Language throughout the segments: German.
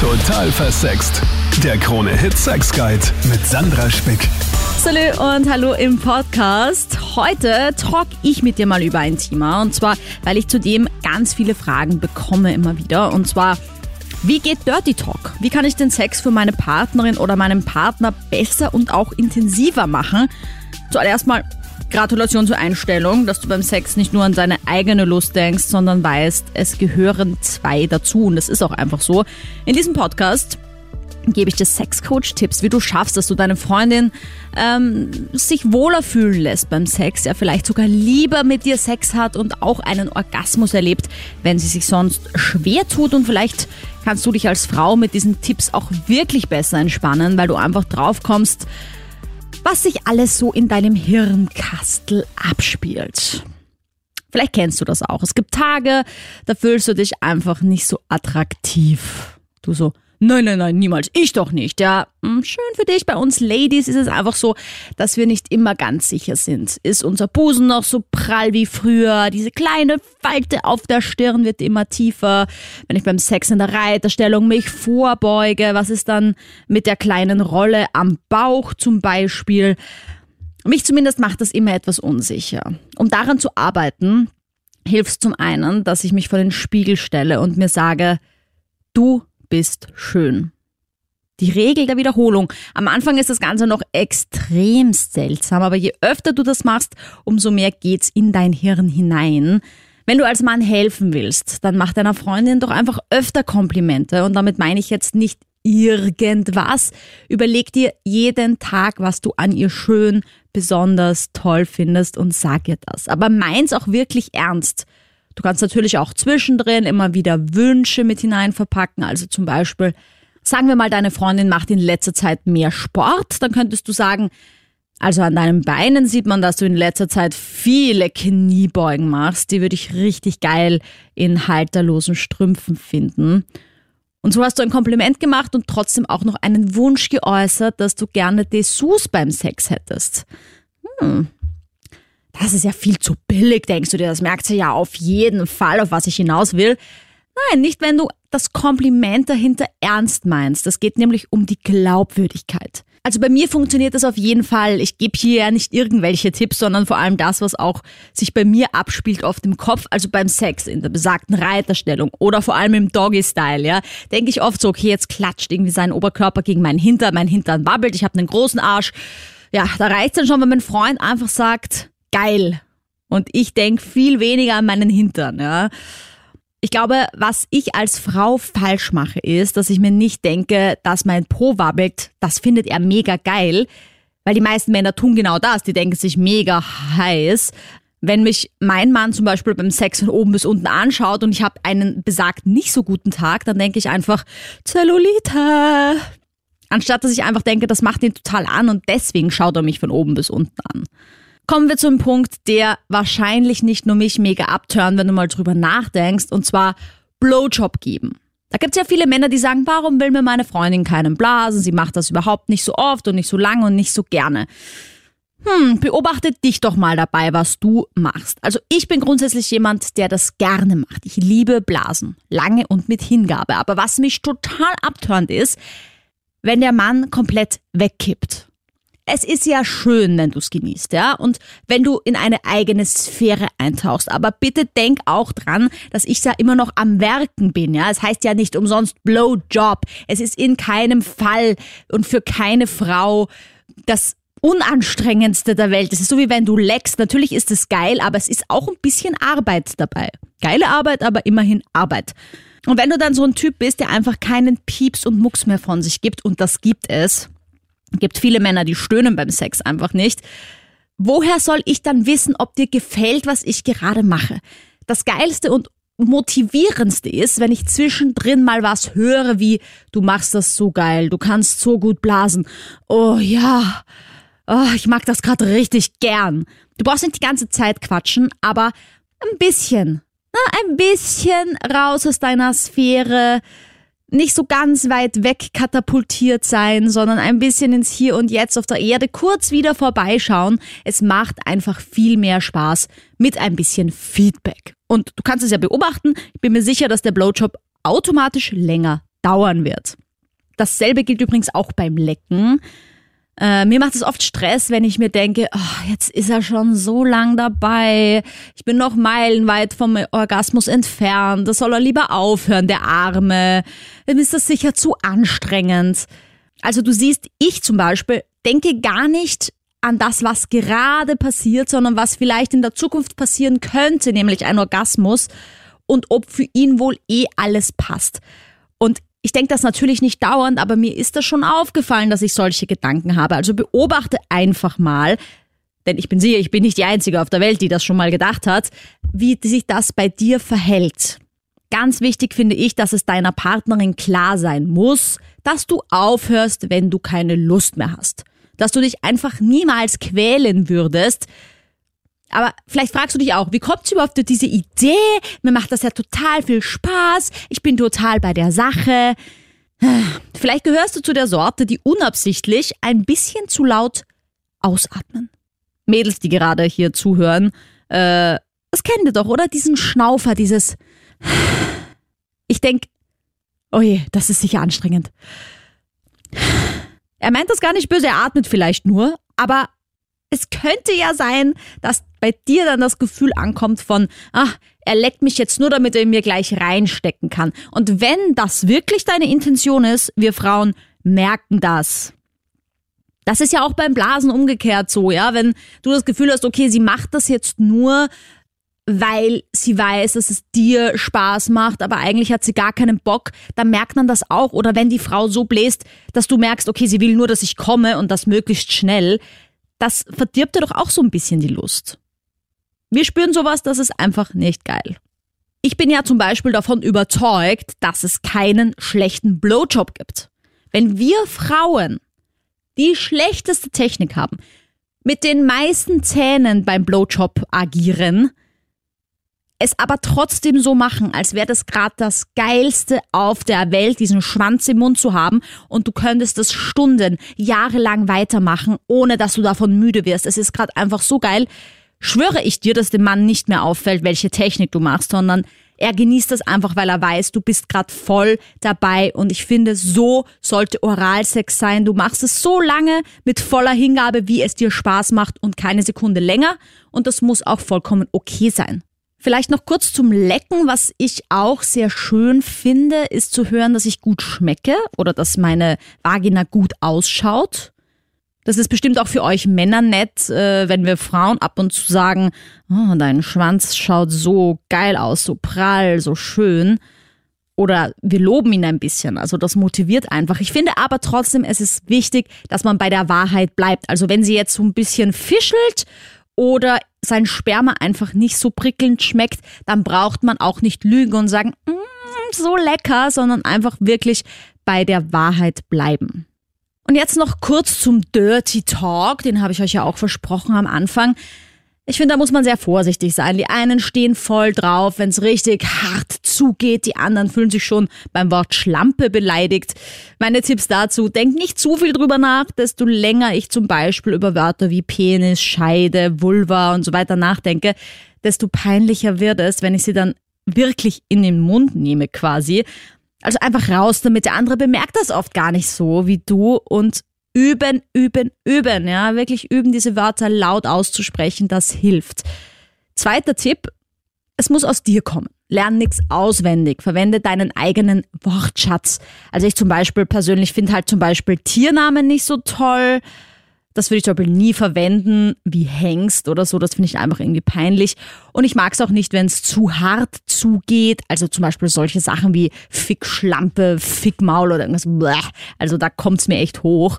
Total versext. Der Krone Hit Sex Guide mit Sandra Spick. Salü und hallo im Podcast. Heute talk ich mit dir mal über ein Thema und zwar, weil ich zudem ganz viele Fragen bekomme immer wieder und zwar wie geht Dirty Talk? Wie kann ich den Sex für meine Partnerin oder meinen Partner besser und auch intensiver machen? Zuallererst mal Gratulation zur Einstellung, dass du beim Sex nicht nur an deine eigene Lust denkst, sondern weißt, es gehören zwei dazu und das ist auch einfach so. In diesem Podcast gebe ich dir Sexcoach-Tipps, wie du schaffst, dass du deine Freundin ähm, sich wohler fühlen lässt beim Sex, ja vielleicht sogar lieber mit dir Sex hat und auch einen Orgasmus erlebt, wenn sie sich sonst schwer tut und vielleicht kannst du dich als Frau mit diesen Tipps auch wirklich besser entspannen, weil du einfach drauf kommst, was sich alles so in deinem Hirnkastel abspielt. Vielleicht kennst du das auch. Es gibt Tage, da fühlst du dich einfach nicht so attraktiv. Du so, Nein, nein, nein, niemals. Ich doch nicht. Ja, hm, schön für dich. Bei uns Ladies ist es einfach so, dass wir nicht immer ganz sicher sind. Ist unser Busen noch so prall wie früher? Diese kleine Falte auf der Stirn wird immer tiefer. Wenn ich beim Sex in der Reiterstellung mich vorbeuge, was ist dann mit der kleinen Rolle am Bauch zum Beispiel? Mich zumindest macht das immer etwas unsicher. Um daran zu arbeiten, hilft zum einen, dass ich mich vor den Spiegel stelle und mir sage, du bist schön. Die Regel der Wiederholung. Am Anfang ist das Ganze noch extrem seltsam, aber je öfter du das machst, umso mehr geht's in dein Hirn hinein. Wenn du als Mann helfen willst, dann mach deiner Freundin doch einfach öfter Komplimente und damit meine ich jetzt nicht irgendwas. Überleg dir jeden Tag, was du an ihr schön, besonders toll findest und sag ihr das. Aber meins auch wirklich ernst. Du kannst natürlich auch zwischendrin immer wieder Wünsche mit hinein verpacken. Also zum Beispiel, sagen wir mal, deine Freundin macht in letzter Zeit mehr Sport. Dann könntest du sagen, also an deinen Beinen sieht man, dass du in letzter Zeit viele Kniebeugen machst. Die würde ich richtig geil in halterlosen Strümpfen finden. Und so hast du ein Kompliment gemacht und trotzdem auch noch einen Wunsch geäußert, dass du gerne Dessous beim Sex hättest. Hm, das ist ja viel zu billig, denkst du dir. Das merkt sie ja auf jeden Fall, auf was ich hinaus will. Nein, nicht wenn du das Kompliment dahinter ernst meinst. Das geht nämlich um die Glaubwürdigkeit. Also bei mir funktioniert das auf jeden Fall. Ich gebe hier ja nicht irgendwelche Tipps, sondern vor allem das, was auch sich bei mir abspielt auf dem Kopf, also beim Sex in der besagten Reiterstellung oder vor allem im Doggy-Style, ja. Denke ich oft so, okay, jetzt klatscht irgendwie sein Oberkörper gegen meinen Hintern, mein Hintern wabbelt, ich habe einen großen Arsch. Ja, da reicht dann schon, wenn mein Freund einfach sagt, geil. Und ich denke viel weniger an meinen Hintern, ja. Ich glaube, was ich als Frau falsch mache, ist, dass ich mir nicht denke, dass mein Po wabbelt, das findet er mega geil. Weil die meisten Männer tun genau das, die denken sich mega heiß. Wenn mich mein Mann zum Beispiel beim Sex von oben bis unten anschaut und ich habe einen besagt nicht so guten Tag, dann denke ich einfach Zellulite. Anstatt dass ich einfach denke, das macht ihn total an und deswegen schaut er mich von oben bis unten an. Kommen wir zum Punkt, der wahrscheinlich nicht nur mich mega abtören, wenn du mal drüber nachdenkst, und zwar Blowjob geben. Da gibt es ja viele Männer, die sagen, warum will mir meine Freundin keinen blasen? Sie macht das überhaupt nicht so oft und nicht so lange und nicht so gerne. Hm, beobachte dich doch mal dabei, was du machst. Also ich bin grundsätzlich jemand, der das gerne macht. Ich liebe Blasen. Lange und mit Hingabe. Aber was mich total abtörend ist, wenn der Mann komplett wegkippt es ist ja schön, wenn du es genießt, ja, und wenn du in eine eigene Sphäre eintauchst. Aber bitte denk auch dran, dass ich ja immer noch am Werken bin, ja. Es heißt ja nicht umsonst Blowjob. Es ist in keinem Fall und für keine Frau das unanstrengendste der Welt. Es ist so wie wenn du leckst. Natürlich ist es geil, aber es ist auch ein bisschen Arbeit dabei. Geile Arbeit, aber immerhin Arbeit. Und wenn du dann so ein Typ bist, der einfach keinen Pieps und Mucks mehr von sich gibt, und das gibt es, Gibt viele Männer, die stöhnen beim Sex einfach nicht. Woher soll ich dann wissen, ob dir gefällt, was ich gerade mache? Das Geilste und motivierendste ist, wenn ich zwischendrin mal was höre, wie du machst das so geil, du kannst so gut blasen. Oh ja, oh, ich mag das gerade richtig gern. Du brauchst nicht die ganze Zeit quatschen, aber ein bisschen, na, ein bisschen raus aus deiner Sphäre, nicht so ganz weit weg katapultiert sein, sondern ein bisschen ins Hier und Jetzt auf der Erde kurz wieder vorbeischauen. Es macht einfach viel mehr Spaß mit ein bisschen Feedback. Und du kannst es ja beobachten. Ich bin mir sicher, dass der Blowjob automatisch länger dauern wird. Dasselbe gilt übrigens auch beim Lecken. Äh, mir macht es oft Stress, wenn ich mir denke, oh, jetzt ist er schon so lang dabei. Ich bin noch meilenweit vom Orgasmus entfernt. Das soll er lieber aufhören, der Arme. Dann ist das sicher zu anstrengend. Also du siehst, ich zum Beispiel denke gar nicht an das, was gerade passiert, sondern was vielleicht in der Zukunft passieren könnte, nämlich ein Orgasmus und ob für ihn wohl eh alles passt. Und ich denke das natürlich nicht dauernd, aber mir ist das schon aufgefallen, dass ich solche Gedanken habe. Also beobachte einfach mal, denn ich bin sicher, ich bin nicht die Einzige auf der Welt, die das schon mal gedacht hat, wie sich das bei dir verhält. Ganz wichtig finde ich, dass es deiner Partnerin klar sein muss, dass du aufhörst, wenn du keine Lust mehr hast. Dass du dich einfach niemals quälen würdest, aber vielleicht fragst du dich auch, wie kommt es überhaupt zu diese Idee? Mir macht das ja total viel Spaß. Ich bin total bei der Sache. Vielleicht gehörst du zu der Sorte, die unabsichtlich ein bisschen zu laut ausatmen. Mädels, die gerade hier zuhören, äh, das kennt ihr doch, oder? Diesen Schnaufer, dieses. Ich denk, oh je, das ist sicher anstrengend. Er meint das gar nicht böse, er atmet vielleicht nur, aber es könnte ja sein, dass bei dir dann das Gefühl ankommt von, ach, er leckt mich jetzt nur, damit er mir gleich reinstecken kann. Und wenn das wirklich deine Intention ist, wir Frauen merken das. Das ist ja auch beim Blasen umgekehrt so, ja. Wenn du das Gefühl hast, okay, sie macht das jetzt nur, weil sie weiß, dass es dir Spaß macht, aber eigentlich hat sie gar keinen Bock, dann merkt man das auch. Oder wenn die Frau so bläst, dass du merkst, okay, sie will nur, dass ich komme und das möglichst schnell, das verdirbt dir doch auch so ein bisschen die Lust. Wir spüren sowas, das ist einfach nicht geil. Ich bin ja zum Beispiel davon überzeugt, dass es keinen schlechten Blowjob gibt. Wenn wir Frauen die schlechteste Technik haben, mit den meisten Zähnen beim Blowjob agieren, es aber trotzdem so machen, als wäre das gerade das Geilste auf der Welt, diesen Schwanz im Mund zu haben und du könntest das Stunden, jahrelang weitermachen, ohne dass du davon müde wirst. Es ist gerade einfach so geil. Schwöre ich dir, dass dem Mann nicht mehr auffällt, welche Technik du machst, sondern er genießt das einfach, weil er weiß, du bist gerade voll dabei und ich finde, so sollte Oralsex sein. Du machst es so lange mit voller Hingabe, wie es dir Spaß macht und keine Sekunde länger und das muss auch vollkommen okay sein. Vielleicht noch kurz zum Lecken. Was ich auch sehr schön finde, ist zu hören, dass ich gut schmecke oder dass meine Vagina gut ausschaut. Das ist bestimmt auch für euch Männer nett, äh, wenn wir Frauen ab und zu sagen, oh, dein Schwanz schaut so geil aus, so prall, so schön. Oder wir loben ihn ein bisschen. Also das motiviert einfach. Ich finde aber trotzdem, es ist wichtig, dass man bei der Wahrheit bleibt. Also wenn sie jetzt so ein bisschen fischelt oder sein Sperma einfach nicht so prickelnd schmeckt, dann braucht man auch nicht lügen und sagen, mm, so lecker, sondern einfach wirklich bei der Wahrheit bleiben. Und jetzt noch kurz zum Dirty Talk, den habe ich euch ja auch versprochen am Anfang. Ich finde, da muss man sehr vorsichtig sein. Die einen stehen voll drauf, wenn es richtig hart zugeht. Die anderen fühlen sich schon beim Wort Schlampe beleidigt. Meine Tipps dazu, denk nicht zu viel drüber nach. Desto länger ich zum Beispiel über Wörter wie Penis, Scheide, Vulva und so weiter nachdenke, desto peinlicher wird es, wenn ich sie dann wirklich in den Mund nehme quasi. Also einfach raus damit. Der andere bemerkt das oft gar nicht so wie du und üben, üben, üben. Ja, wirklich üben, diese Wörter laut auszusprechen, das hilft. Zweiter Tipp, es muss aus dir kommen. Lern nichts auswendig. Verwende deinen eigenen Wortschatz. Also ich zum Beispiel persönlich finde halt zum Beispiel Tiernamen nicht so toll. Das würde ich zum Beispiel nie verwenden, wie Hengst oder so. Das finde ich einfach irgendwie peinlich. Und ich mag es auch nicht, wenn es zu hart zugeht. Also zum Beispiel solche Sachen wie Fickschlampe, Fickmaul oder irgendwas. Also da kommt es mir echt hoch.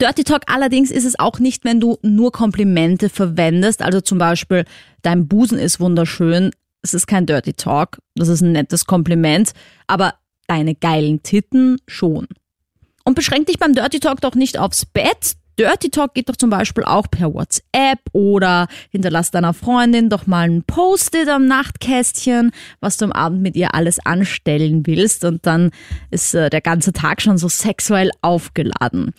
Dirty Talk allerdings ist es auch nicht, wenn du nur Komplimente verwendest. Also zum Beispiel, dein Busen ist wunderschön. Es ist kein Dirty Talk. Das ist ein nettes Kompliment. Aber deine geilen Titten schon. Und beschränk dich beim Dirty Talk doch nicht aufs Bett. Dirty Talk geht doch zum Beispiel auch per WhatsApp oder hinterlass deiner Freundin doch mal ein Post-it am Nachtkästchen, was du am Abend mit ihr alles anstellen willst und dann ist äh, der ganze Tag schon so sexuell aufgeladen.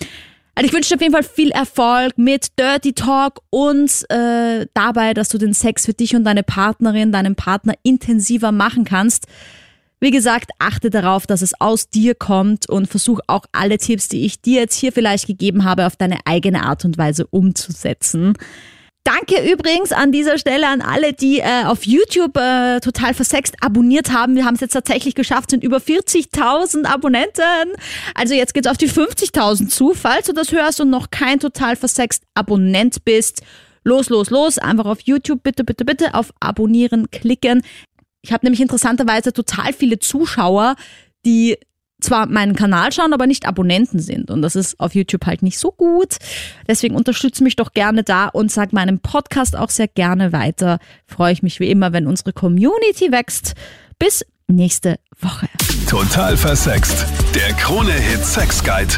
Also ich wünsche dir auf jeden Fall viel Erfolg mit Dirty Talk und äh, dabei, dass du den Sex für dich und deine Partnerin, deinen Partner intensiver machen kannst. Wie gesagt, achte darauf, dass es aus dir kommt und versuch auch alle Tipps, die ich dir jetzt hier vielleicht gegeben habe, auf deine eigene Art und Weise umzusetzen. Danke übrigens an dieser Stelle an alle, die äh, auf YouTube äh, total versext abonniert haben. Wir haben es jetzt tatsächlich geschafft, sind über 40.000 Abonnenten. Also jetzt geht's auf die 50.000 zu. Falls du das hörst und noch kein total versext Abonnent bist, los, los, los. Einfach auf YouTube bitte, bitte, bitte auf Abonnieren klicken. Ich habe nämlich interessanterweise total viele Zuschauer, die zwar meinen Kanal schauen, aber nicht Abonnenten sind. Und das ist auf YouTube halt nicht so gut. Deswegen unterstütze mich doch gerne da und sag meinem Podcast auch sehr gerne weiter. Freue ich mich wie immer, wenn unsere Community wächst. Bis nächste Woche. Total versext. Der Krone-Hit Sex Guide.